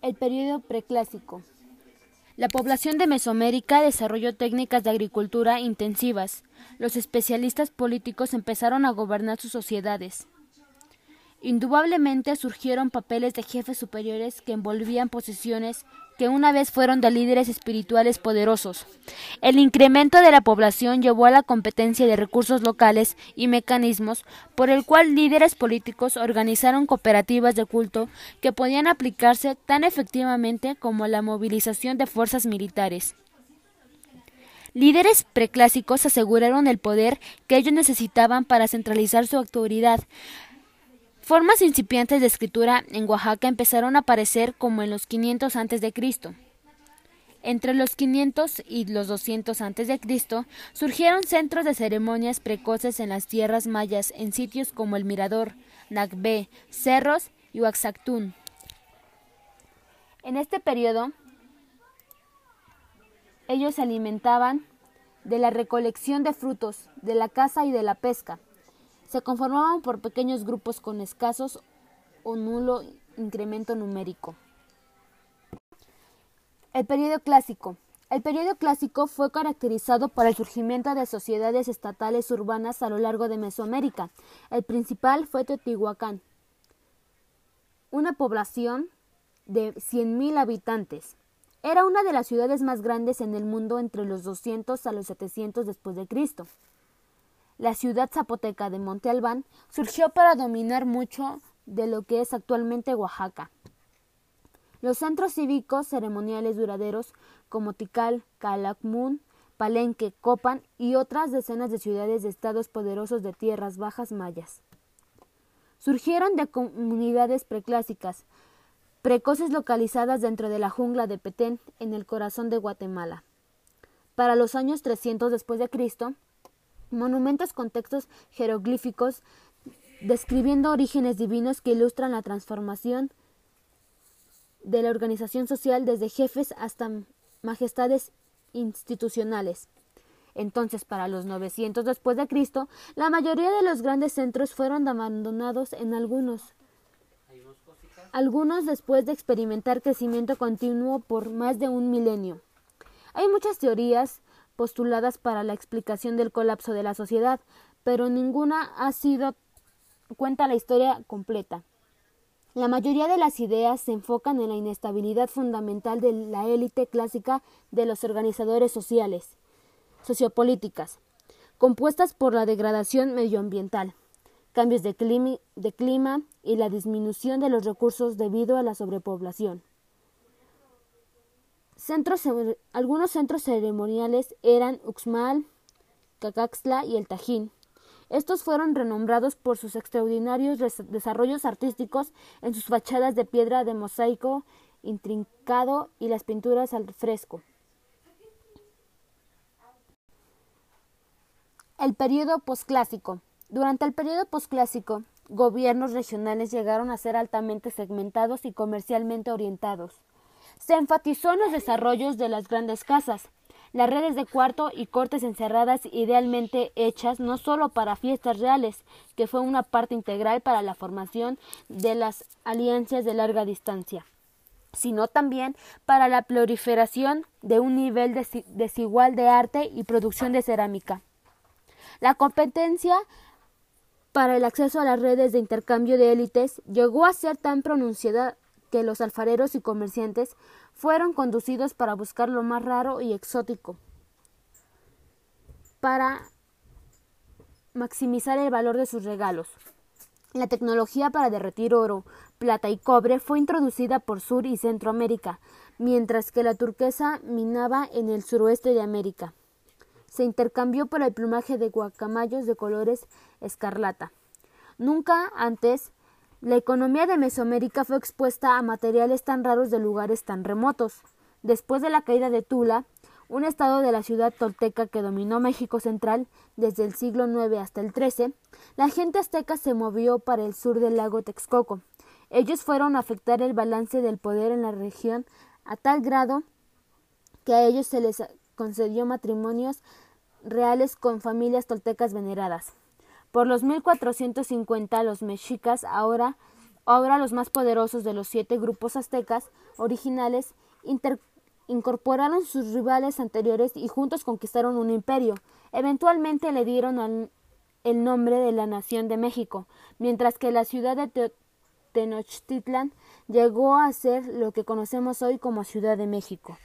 El periodo preclásico. La población de Mesoamérica desarrolló técnicas de agricultura intensivas. Los especialistas políticos empezaron a gobernar sus sociedades. Indudablemente surgieron papeles de jefes superiores que envolvían posiciones que una vez fueron de líderes espirituales poderosos. El incremento de la población llevó a la competencia de recursos locales y mecanismos por el cual líderes políticos organizaron cooperativas de culto que podían aplicarse tan efectivamente como la movilización de fuerzas militares. Líderes preclásicos aseguraron el poder que ellos necesitaban para centralizar su autoridad, Formas incipientes de escritura en Oaxaca empezaron a aparecer como en los 500 a.C. Entre los 500 y los 200 a.C. surgieron centros de ceremonias precoces en las tierras mayas en sitios como el Mirador, Nagbe, Cerros y Oaxactún. En este periodo, ellos se alimentaban de la recolección de frutos, de la caza y de la pesca se conformaban por pequeños grupos con escasos o nulo incremento numérico. El periodo clásico. El periodo clásico fue caracterizado por el surgimiento de sociedades estatales urbanas a lo largo de Mesoamérica. El principal fue Teotihuacán, una población de 100.000 habitantes. Era una de las ciudades más grandes en el mundo entre los 200 a los 700 después de Cristo la ciudad zapoteca de Monte Albán surgió para dominar mucho de lo que es actualmente Oaxaca. Los centros cívicos ceremoniales duraderos como Tikal, Calakmul, Palenque, Copan y otras decenas de ciudades de estados poderosos de tierras bajas mayas. Surgieron de comunidades preclásicas, precoces localizadas dentro de la jungla de Petén, en el corazón de Guatemala. Para los años 300 después de Cristo, monumentos con textos jeroglíficos describiendo orígenes divinos que ilustran la transformación de la organización social desde jefes hasta majestades institucionales. Entonces, para los 900 después de Cristo, la mayoría de los grandes centros fueron abandonados en algunos. Algunos después de experimentar crecimiento continuo por más de un milenio. Hay muchas teorías postuladas para la explicación del colapso de la sociedad, pero ninguna ha sido cuenta la historia completa. La mayoría de las ideas se enfocan en la inestabilidad fundamental de la élite clásica de los organizadores sociales, sociopolíticas, compuestas por la degradación medioambiental, cambios de clima, de clima y la disminución de los recursos debido a la sobrepoblación algunos centros ceremoniales eran Uxmal, Cacaxtla y el Tajín. Estos fueron renombrados por sus extraordinarios desarrollos artísticos en sus fachadas de piedra de mosaico intrincado y las pinturas al fresco. El periodo posclásico. Durante el periodo posclásico, gobiernos regionales llegaron a ser altamente segmentados y comercialmente orientados. Se enfatizó en los desarrollos de las grandes casas, las redes de cuarto y cortes encerradas idealmente hechas no solo para fiestas reales, que fue una parte integral para la formación de las alianzas de larga distancia, sino también para la proliferación de un nivel desigual de arte y producción de cerámica. La competencia para el acceso a las redes de intercambio de élites llegó a ser tan pronunciada que los alfareros y comerciantes fueron conducidos para buscar lo más raro y exótico, para maximizar el valor de sus regalos. La tecnología para derretir oro, plata y cobre fue introducida por Sur y Centroamérica, mientras que la turquesa minaba en el suroeste de América. Se intercambió por el plumaje de guacamayos de colores escarlata. Nunca antes la economía de Mesoamérica fue expuesta a materiales tan raros de lugares tan remotos. Después de la caída de Tula, un estado de la ciudad tolteca que dominó México central desde el siglo IX hasta el XIII, la gente azteca se movió para el sur del lago Texcoco. Ellos fueron a afectar el balance del poder en la región a tal grado que a ellos se les concedió matrimonios reales con familias toltecas veneradas. Por los 1450 los mexicas, ahora Ahora los más poderosos de los siete grupos aztecas originales incorporaron sus rivales anteriores y juntos conquistaron un imperio. Eventualmente le dieron el nombre de la Nación de México, mientras que la ciudad de Tenochtitlan llegó a ser lo que conocemos hoy como Ciudad de México.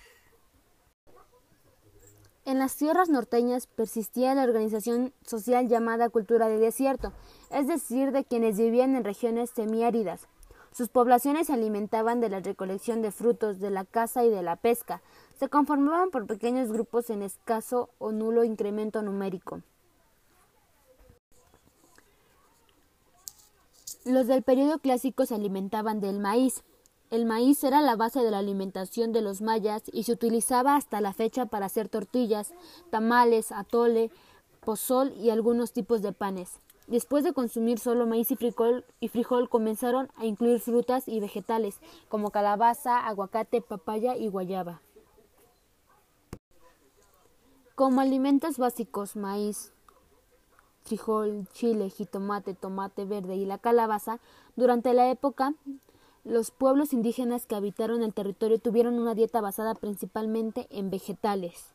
En las tierras norteñas persistía la organización social llamada cultura de desierto, es decir, de quienes vivían en regiones semiáridas. Sus poblaciones se alimentaban de la recolección de frutos, de la caza y de la pesca. Se conformaban por pequeños grupos en escaso o nulo incremento numérico. Los del periodo clásico se alimentaban del maíz, el maíz era la base de la alimentación de los mayas y se utilizaba hasta la fecha para hacer tortillas, tamales, atole, pozol y algunos tipos de panes. Después de consumir solo maíz y frijol, comenzaron a incluir frutas y vegetales como calabaza, aguacate, papaya y guayaba. Como alimentos básicos, maíz, frijol, chile, jitomate, tomate verde y la calabaza, durante la época los pueblos indígenas que habitaron el territorio tuvieron una dieta basada principalmente en vegetales.